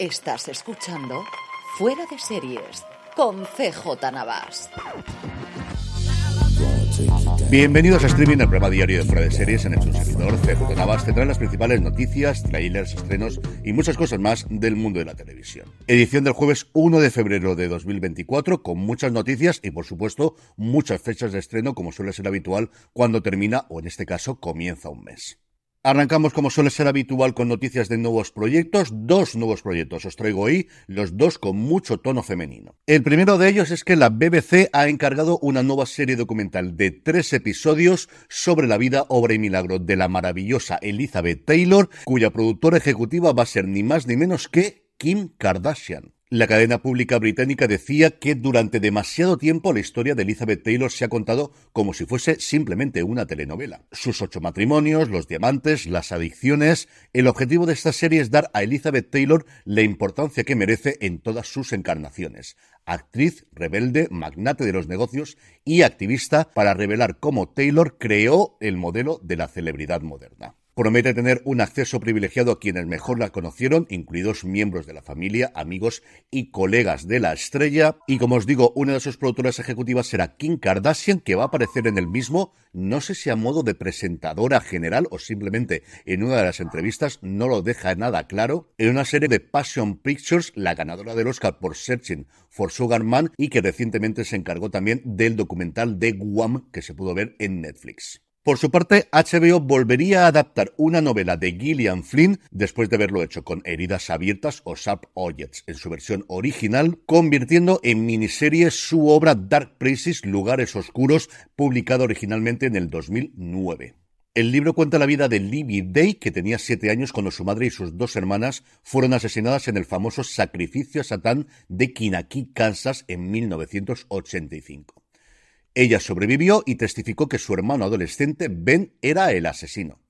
Estás escuchando Fuera de Series con CJ Navas. Bienvenidos a Streaming, el programa diario de Fuera de Series en el servidor CJ Navas. Tendrán las principales noticias, trailers, estrenos y muchas cosas más del mundo de la televisión. Edición del jueves 1 de febrero de 2024 con muchas noticias y por supuesto muchas fechas de estreno como suele ser habitual cuando termina o en este caso comienza un mes. Arrancamos como suele ser habitual con noticias de nuevos proyectos. Dos nuevos proyectos os traigo hoy, los dos con mucho tono femenino. El primero de ellos es que la BBC ha encargado una nueva serie documental de tres episodios sobre la vida, obra y milagro de la maravillosa Elizabeth Taylor, cuya productora ejecutiva va a ser ni más ni menos que Kim Kardashian. La cadena pública británica decía que durante demasiado tiempo la historia de Elizabeth Taylor se ha contado como si fuese simplemente una telenovela. Sus ocho matrimonios, los diamantes, las adicciones. El objetivo de esta serie es dar a Elizabeth Taylor la importancia que merece en todas sus encarnaciones. Actriz, rebelde, magnate de los negocios y activista para revelar cómo Taylor creó el modelo de la celebridad moderna. Promete tener un acceso privilegiado a quienes mejor la conocieron, incluidos miembros de la familia, amigos y colegas de la estrella. Y como os digo, una de sus productoras ejecutivas será Kim Kardashian, que va a aparecer en el mismo, no sé si a modo de presentadora general o simplemente en una de las entrevistas, no lo deja nada claro, en una serie de Passion Pictures, la ganadora del Oscar por Searching for Sugar Man y que recientemente se encargó también del documental de Guam que se pudo ver en Netflix. Por su parte, HBO volvería a adaptar una novela de Gillian Flynn después de haberlo hecho con Heridas Abiertas o Sharp Objects en su versión original, convirtiendo en miniserie su obra Dark Places, Lugares Oscuros, publicada originalmente en el 2009. El libro cuenta la vida de Libby Day, que tenía siete años cuando su madre y sus dos hermanas fueron asesinadas en el famoso sacrificio a Satán de Kinaki, Kansas, en 1985. Ella sobrevivió y testificó que su hermano adolescente Ben era el asesino.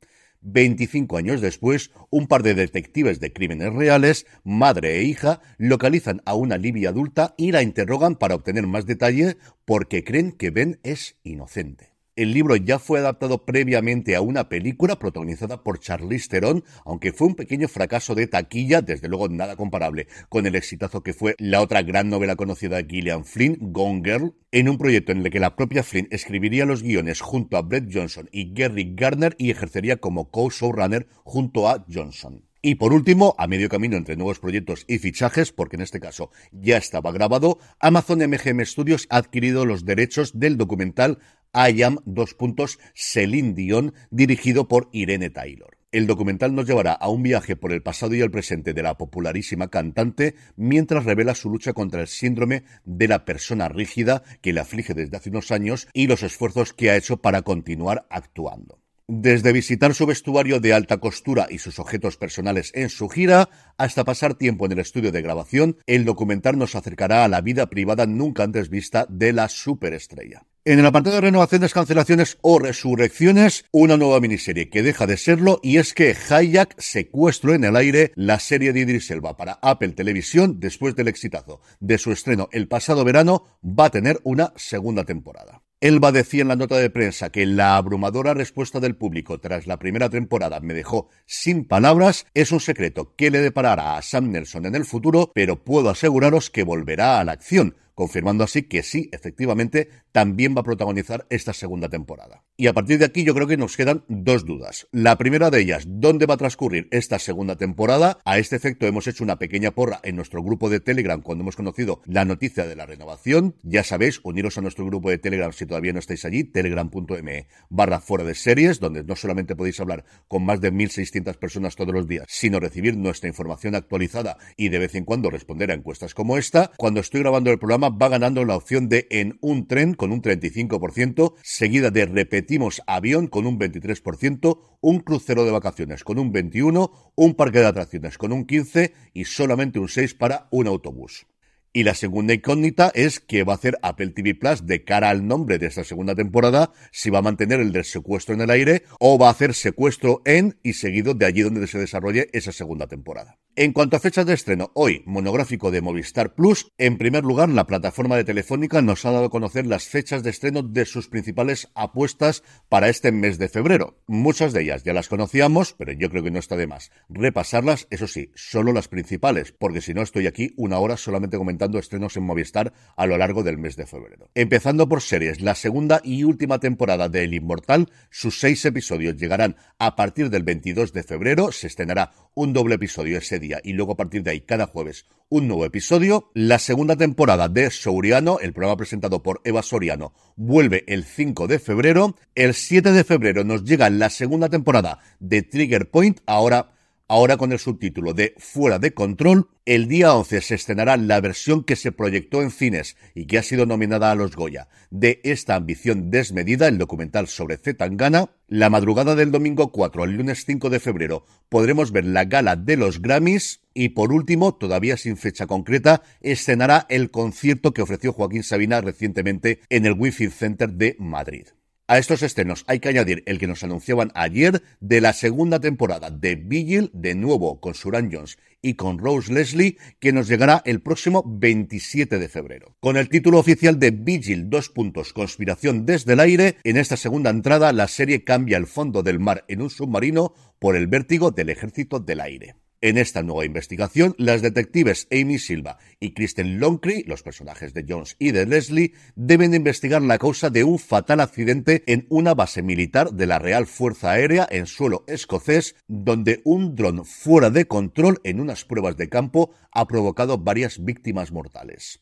25 años después, un par de detectives de crímenes reales, madre e hija, localizan a una Libby adulta y la interrogan para obtener más detalle porque creen que Ben es inocente. El libro ya fue adaptado previamente a una película protagonizada por Charlize Theron, aunque fue un pequeño fracaso de taquilla, desde luego nada comparable con el exitazo que fue la otra gran novela conocida de Gillian Flynn, Gone Girl, en un proyecto en el que la propia Flynn escribiría los guiones junto a Brett Johnson y Gary Gardner y ejercería como co-showrunner junto a Johnson. Y por último, a medio camino entre nuevos proyectos y fichajes, porque en este caso ya estaba grabado, Amazon MGM Studios ha adquirido los derechos del documental I Am, dos puntos, Celine Dion, dirigido por Irene Taylor. El documental nos llevará a un viaje por el pasado y el presente de la popularísima cantante mientras revela su lucha contra el síndrome de la persona rígida que le aflige desde hace unos años y los esfuerzos que ha hecho para continuar actuando. Desde visitar su vestuario de alta costura y sus objetos personales en su gira, hasta pasar tiempo en el estudio de grabación, el documental nos acercará a la vida privada nunca antes vista de la superestrella. En el apartado de renovaciones, cancelaciones o resurrecciones, una nueva miniserie que deja de serlo y es que Hayak secuestro en el aire la serie de Idris Elba para Apple Televisión después del exitazo de su estreno el pasado verano va a tener una segunda temporada. Elba decía en la nota de prensa que la abrumadora respuesta del público tras la primera temporada me dejó sin palabras. Es un secreto que le deparará a Sam Nelson en el futuro, pero puedo aseguraros que volverá a la acción confirmando así que sí, efectivamente, también va a protagonizar esta segunda temporada. Y a partir de aquí yo creo que nos quedan dos dudas. La primera de ellas, ¿dónde va a transcurrir esta segunda temporada? A este efecto hemos hecho una pequeña porra en nuestro grupo de Telegram cuando hemos conocido la noticia de la renovación. Ya sabéis, uniros a nuestro grupo de Telegram si todavía no estáis allí, telegram.me barra fuera de series, donde no solamente podéis hablar con más de 1.600 personas todos los días, sino recibir nuestra información actualizada y de vez en cuando responder a encuestas como esta. Cuando estoy grabando el programa va ganando la opción de en un tren con un 35%, seguida de repetimos avión con un 23%, un crucero de vacaciones con un 21%, un parque de atracciones con un 15% y solamente un 6% para un autobús. Y la segunda incógnita es qué va a hacer Apple TV Plus de cara al nombre de esta segunda temporada, si va a mantener el del secuestro en el aire o va a hacer secuestro en y seguido de allí donde se desarrolle esa segunda temporada. En cuanto a fechas de estreno, hoy, monográfico de Movistar Plus, en primer lugar, la plataforma de Telefónica nos ha dado a conocer las fechas de estreno de sus principales apuestas para este mes de febrero. Muchas de ellas ya las conocíamos, pero yo creo que no está de más repasarlas, eso sí, solo las principales, porque si no estoy aquí una hora solamente comentando estrenos en Movistar a lo largo del mes de febrero. Empezando por series, la segunda y última temporada de El Inmortal, sus seis episodios llegarán a partir del 22 de febrero, se estrenará un doble episodio ese día y luego a partir de ahí cada jueves un nuevo episodio. La segunda temporada de Souriano, el programa presentado por Eva Soriano, vuelve el 5 de febrero. El 7 de febrero nos llega la segunda temporada de Trigger Point, ahora ahora con el subtítulo de Fuera de Control. El día 11 se estrenará la versión que se proyectó en cines y que ha sido nominada a los Goya de esta ambición desmedida, el documental sobre Zetangana. La madrugada del domingo 4 al lunes 5 de febrero podremos ver la gala de los Grammys. Y por último, todavía sin fecha concreta, escenará el concierto que ofreció Joaquín Sabina recientemente en el Wi-Fi Center de Madrid. A estos estrenos hay que añadir el que nos anunciaban ayer de la segunda temporada de Vigil, de nuevo con Suran Jones y con Rose Leslie, que nos llegará el próximo 27 de febrero. Con el título oficial de Vigil, dos puntos, conspiración desde el aire, en esta segunda entrada la serie cambia el fondo del mar en un submarino por el vértigo del ejército del aire. En esta nueva investigación, las detectives Amy Silva y Kristen Longcree, los personajes de Jones y de Leslie, deben investigar la causa de un fatal accidente en una base militar de la Real Fuerza Aérea en suelo escocés, donde un dron fuera de control en unas pruebas de campo ha provocado varias víctimas mortales.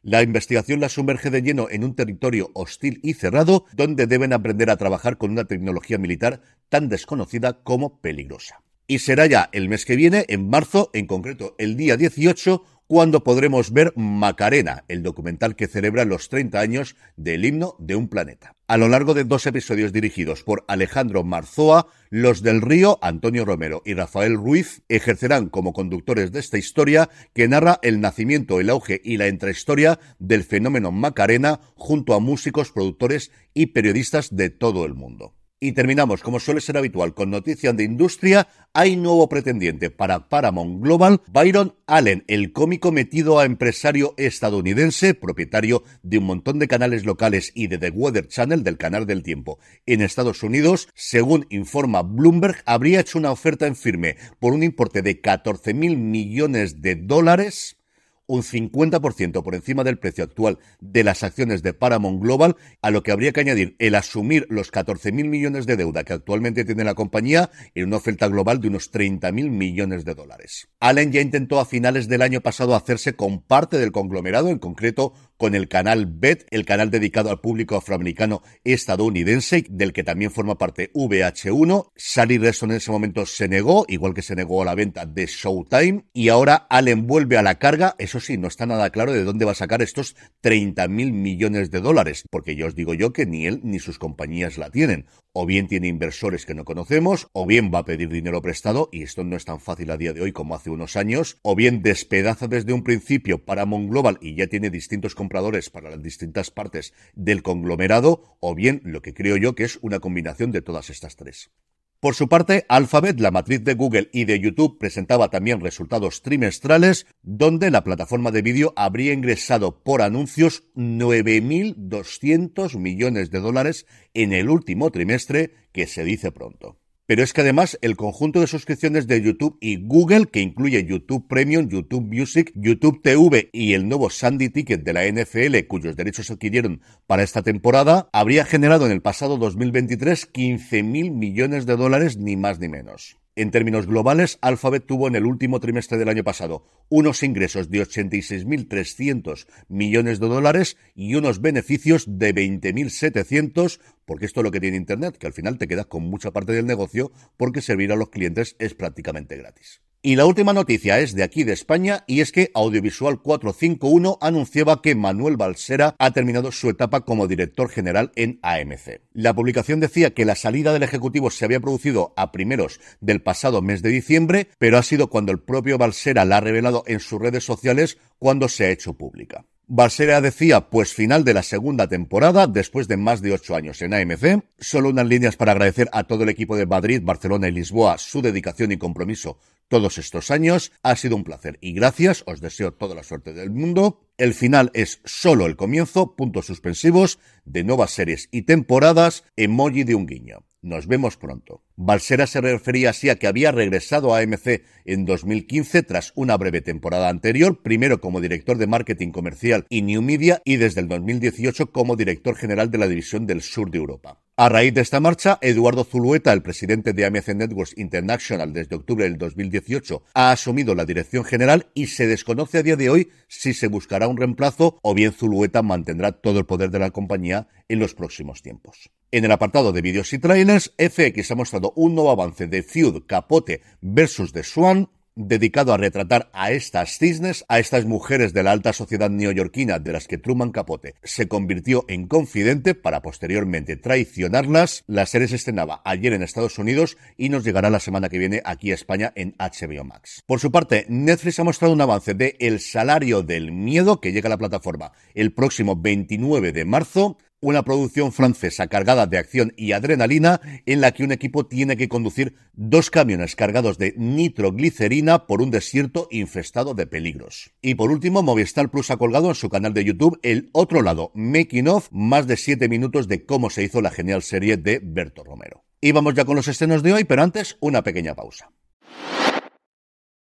La investigación la sumerge de lleno en un territorio hostil y cerrado, donde deben aprender a trabajar con una tecnología militar tan desconocida como peligrosa. Y será ya el mes que viene, en marzo, en concreto el día 18, cuando podremos ver Macarena, el documental que celebra los 30 años del himno de un planeta. A lo largo de dos episodios dirigidos por Alejandro Marzoa, los del Río, Antonio Romero y Rafael Ruiz ejercerán como conductores de esta historia que narra el nacimiento, el auge y la intrahistoria del fenómeno Macarena junto a músicos, productores y periodistas de todo el mundo. Y terminamos, como suele ser habitual, con noticias de industria. Hay nuevo pretendiente para Paramount Global. Byron Allen, el cómico metido a empresario estadounidense, propietario de un montón de canales locales y de The Weather Channel, del canal del tiempo, en Estados Unidos, según informa Bloomberg, habría hecho una oferta en firme por un importe de 14 mil millones de dólares un 50% por encima del precio actual de las acciones de Paramount Global, a lo que habría que añadir el asumir los 14.000 millones de deuda que actualmente tiene la compañía en una oferta global de unos 30.000 millones de dólares. Allen ya intentó a finales del año pasado hacerse con parte del conglomerado, en concreto con el canal BET, el canal dedicado al público afroamericano estadounidense, del que también forma parte VH1. Sally Reston en ese momento se negó, igual que se negó a la venta de Showtime, y ahora Allen vuelve a la carga. Eso sí, no está nada claro de dónde va a sacar estos 30 mil millones de dólares, porque yo os digo yo que ni él ni sus compañías la tienen. O bien tiene inversores que no conocemos, o bien va a pedir dinero prestado, y esto no es tan fácil a día de hoy como hace unos años, o bien despedaza desde un principio Paramount Global y ya tiene distintos compradores para las distintas partes del conglomerado, o bien lo que creo yo que es una combinación de todas estas tres. Por su parte, Alphabet, la matriz de Google y de YouTube, presentaba también resultados trimestrales, donde la plataforma de vídeo habría ingresado por anuncios 9.200 millones de dólares en el último trimestre, que se dice pronto. Pero es que además el conjunto de suscripciones de YouTube y Google, que incluye YouTube Premium, YouTube Music, YouTube TV y el nuevo Sandy Ticket de la NFL, cuyos derechos se adquirieron para esta temporada, habría generado en el pasado 2023 15 mil millones de dólares, ni más ni menos. En términos globales, Alphabet tuvo en el último trimestre del año pasado unos ingresos de 86.300 millones de dólares y unos beneficios de 20.700, porque esto es lo que tiene Internet, que al final te quedas con mucha parte del negocio porque servir a los clientes es prácticamente gratis. Y la última noticia es de aquí de España y es que Audiovisual 451 anunciaba que Manuel Balsera ha terminado su etapa como director general en AMC. La publicación decía que la salida del ejecutivo se había producido a primeros del pasado mes de diciembre, pero ha sido cuando el propio Balsera la ha revelado en sus redes sociales cuando se ha hecho pública. Balsera decía, pues final de la segunda temporada, después de más de ocho años en AMC. Solo unas líneas para agradecer a todo el equipo de Madrid, Barcelona y Lisboa su dedicación y compromiso todos estos años. Ha sido un placer y gracias. Os deseo toda la suerte del mundo. El final es solo el comienzo, puntos suspensivos, de nuevas series y temporadas, emoji de un guiño. Nos vemos pronto. Balsera se refería así a que había regresado a AMC en 2015 tras una breve temporada anterior, primero como director de marketing comercial y New Media y desde el 2018 como director general de la división del sur de Europa. A raíz de esta marcha, Eduardo Zulueta, el presidente de AMC Networks International desde octubre del 2018, ha asumido la dirección general y se desconoce a día de hoy si se buscará un reemplazo o bien Zulueta mantendrá todo el poder de la compañía en los próximos tiempos. En el apartado de vídeos y trailers, FX ha mostrado un nuevo avance de Feud Capote versus The Swan, dedicado a retratar a estas cisnes, a estas mujeres de la alta sociedad neoyorquina de las que Truman Capote se convirtió en confidente para posteriormente traicionarlas. La serie se estrenaba ayer en Estados Unidos y nos llegará la semana que viene aquí a España en HBO Max. Por su parte, Netflix ha mostrado un avance de El salario del miedo que llega a la plataforma el próximo 29 de marzo una producción francesa cargada de acción y adrenalina en la que un equipo tiene que conducir dos camiones cargados de nitroglicerina por un desierto infestado de peligros. Y por último, Movistar Plus ha colgado en su canal de YouTube el otro lado, Making of, más de 7 minutos de cómo se hizo la genial serie de Berto Romero. Y vamos ya con los estrenos de hoy, pero antes una pequeña pausa.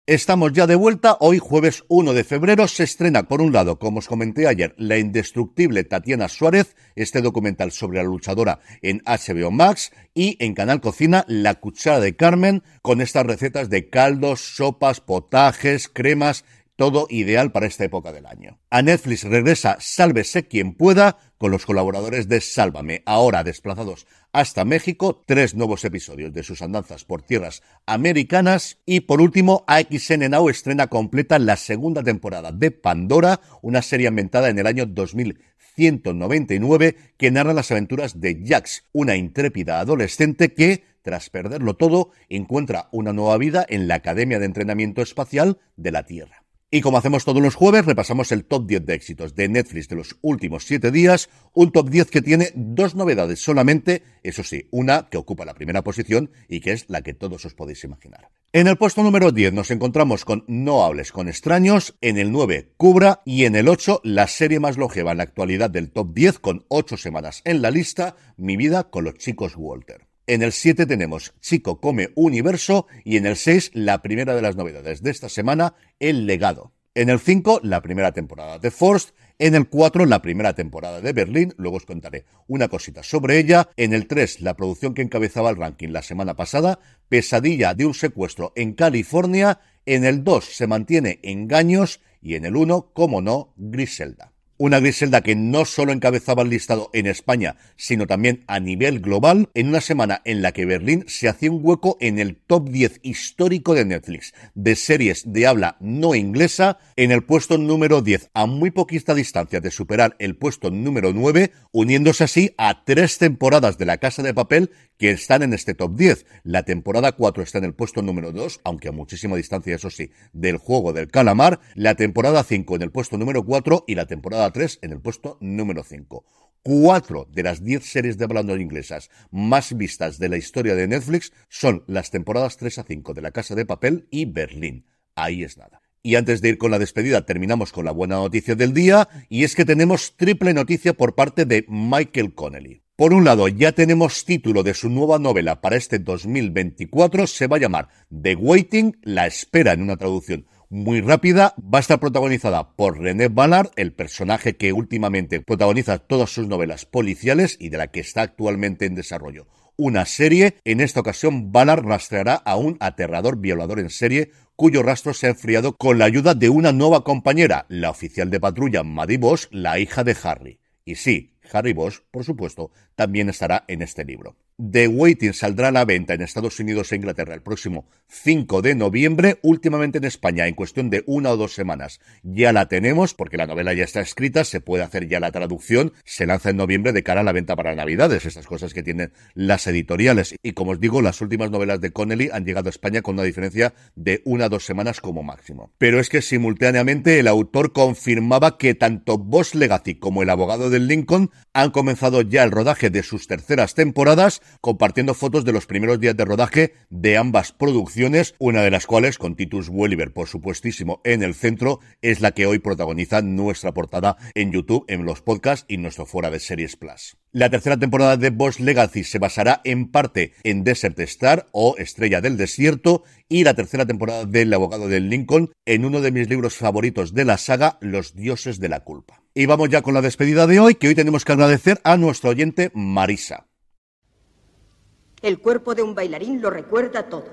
Estamos ya de vuelta. Hoy, jueves 1 de febrero, se estrena, por un lado, como os comenté ayer, La indestructible Tatiana Suárez, este documental sobre la luchadora en HBO Max, y en Canal Cocina, La Cuchara de Carmen, con estas recetas de caldos, sopas, potajes, cremas, todo ideal para esta época del año. A Netflix regresa Sálvese quien pueda con los colaboradores de Sálvame, ahora desplazados hasta México, tres nuevos episodios de sus andanzas por tierras americanas y por último AXN Now estrena completa la segunda temporada de Pandora, una serie ambientada en el año 2199 que narra las aventuras de Jax, una intrépida adolescente que tras perderlo todo, encuentra una nueva vida en la Academia de Entrenamiento Espacial de la Tierra. Y como hacemos todos los jueves, repasamos el top 10 de éxitos de Netflix de los últimos 7 días, un top 10 que tiene dos novedades solamente, eso sí, una que ocupa la primera posición y que es la que todos os podéis imaginar. En el puesto número 10 nos encontramos con No hables con extraños, en el 9 Cubra y en el 8 la serie más longeva en la actualidad del top 10 con 8 semanas en la lista, Mi vida con los chicos Walter. En el 7 tenemos Chico Come Universo y en el 6 la primera de las novedades de esta semana, El Legado. En el 5 la primera temporada de Forst, en el 4 la primera temporada de Berlín, luego os contaré una cosita sobre ella, en el 3 la producción que encabezaba el ranking la semana pasada, Pesadilla de un secuestro en California, en el 2 se mantiene Engaños. Y en el 1, como no, Griselda. Una Griselda que no solo encabezaba el listado en España, sino también a nivel global, en una semana en la que Berlín se hacía un hueco en el top 10 histórico de Netflix de series de habla no inglesa, en el puesto número 10, a muy poquita distancia de superar el puesto número 9, uniéndose así a tres temporadas de La Casa de Papel que están en este top 10. La temporada 4 está en el puesto número 2, aunque a muchísima distancia, eso sí, del juego del calamar. La temporada 5 en el puesto número 4 y la temporada 3 en el puesto número 5. Cuatro de las diez series de hablando inglesas más vistas de la historia de Netflix son las temporadas 3 a 5 de La Casa de Papel y Berlín. Ahí es nada. Y antes de ir con la despedida, terminamos con la buena noticia del día, y es que tenemos triple noticia por parte de Michael Connelly. Por un lado, ya tenemos título de su nueva novela para este 2024, se va a llamar The Waiting, La Espera en una traducción muy rápida, va a estar protagonizada por René Ballard, el personaje que últimamente protagoniza todas sus novelas policiales y de la que está actualmente en desarrollo. Una serie, en esta ocasión Ballard rastreará a un aterrador violador en serie cuyo rastro se ha enfriado con la ayuda de una nueva compañera, la oficial de patrulla Maddie Bosch, la hija de Harry. Y sí, Harry Bosch, por supuesto, también estará en este libro. The Waiting saldrá a la venta en Estados Unidos e Inglaterra el próximo 5 de noviembre. Últimamente en España, en cuestión de una o dos semanas, ya la tenemos porque la novela ya está escrita, se puede hacer ya la traducción, se lanza en noviembre de cara a la venta para Navidades, estas cosas que tienen las editoriales. Y como os digo, las últimas novelas de Connelly han llegado a España con una diferencia de una o dos semanas como máximo. Pero es que simultáneamente el autor confirmaba que tanto Boss Legacy como el abogado del Lincoln han comenzado ya el rodaje de sus terceras temporadas compartiendo fotos de los primeros días de rodaje de ambas producciones, una de las cuales, con Titus Welliver, por supuestísimo, en el centro, es la que hoy protagoniza nuestra portada en YouTube, en los podcasts y nuestro fuera de series Plus. La tercera temporada de Boss Legacy se basará en parte en Desert Star o Estrella del Desierto y la tercera temporada del Abogado del Lincoln en uno de mis libros favoritos de la saga, Los Dioses de la Culpa. Y vamos ya con la despedida de hoy, que hoy tenemos que agradecer a nuestro oyente Marisa. El cuerpo de un bailarín lo recuerda todo.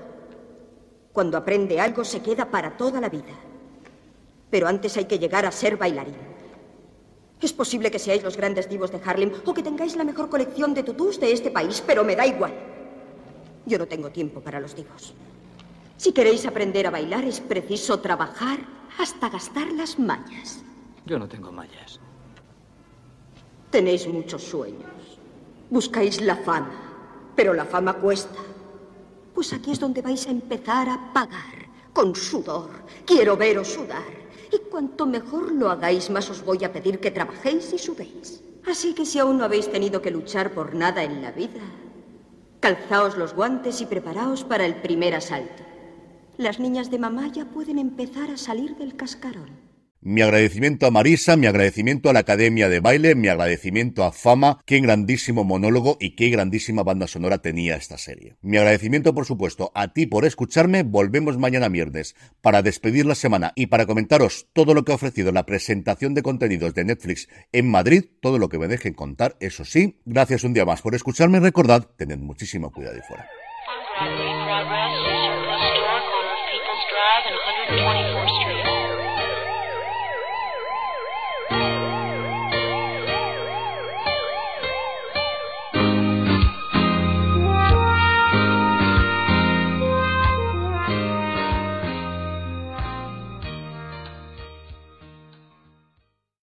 Cuando aprende algo se queda para toda la vida. Pero antes hay que llegar a ser bailarín. Es posible que seáis los grandes divos de Harlem o que tengáis la mejor colección de tutús de este país, pero me da igual. Yo no tengo tiempo para los divos. Si queréis aprender a bailar es preciso trabajar hasta gastar las mañas. Yo no tengo mallas. Tenéis muchos sueños. Buscáis la fama, pero la fama cuesta. Pues aquí es donde vais a empezar a pagar, con sudor. Quiero veros sudar. Y cuanto mejor lo hagáis, más os voy a pedir que trabajéis y sudéis. Así que si aún no habéis tenido que luchar por nada en la vida, calzaos los guantes y preparaos para el primer asalto. Las niñas de mamá ya pueden empezar a salir del cascarón. Mi agradecimiento a Marisa, mi agradecimiento a la Academia de Baile, mi agradecimiento a Fama, qué grandísimo monólogo y qué grandísima banda sonora tenía esta serie. Mi agradecimiento, por supuesto, a ti por escucharme. Volvemos mañana viernes para despedir la semana y para comentaros todo lo que ha ofrecido la presentación de contenidos de Netflix en Madrid, todo lo que me dejen contar, eso sí. Gracias un día más por escucharme. Recordad, tened muchísimo cuidado y fuera.